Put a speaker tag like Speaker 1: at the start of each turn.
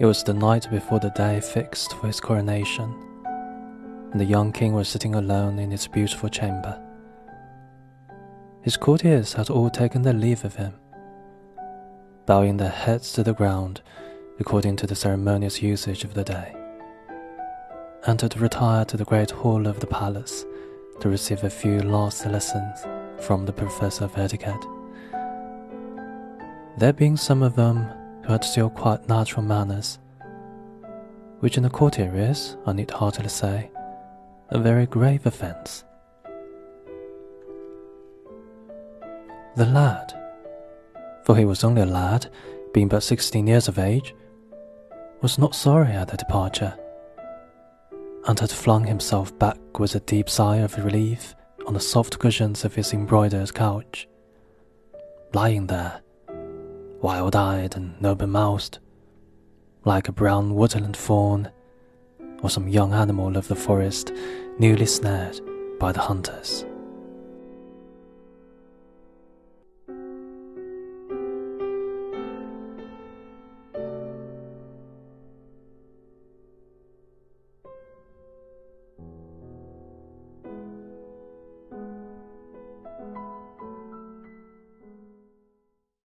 Speaker 1: It was the night before the day fixed for his coronation, and the young king was sitting alone in his beautiful chamber. His courtiers had all taken their leave of him, bowing their heads to the ground according to the ceremonious usage of the day, and had retired to the great hall of the palace to receive a few last lessons from the professor of etiquette. There being some of them had still quite natural manners, which in the courtier is, I need hardly say, a very grave offence. The lad, for he was only a lad, being but sixteen years of age, was not sorry at the departure, and had flung himself back with a deep sigh of relief on the soft cushions of his embroidered couch. Lying there, wild eyed and open mouthed, like a brown woodland fawn or some young animal of the forest newly snared by the hunters.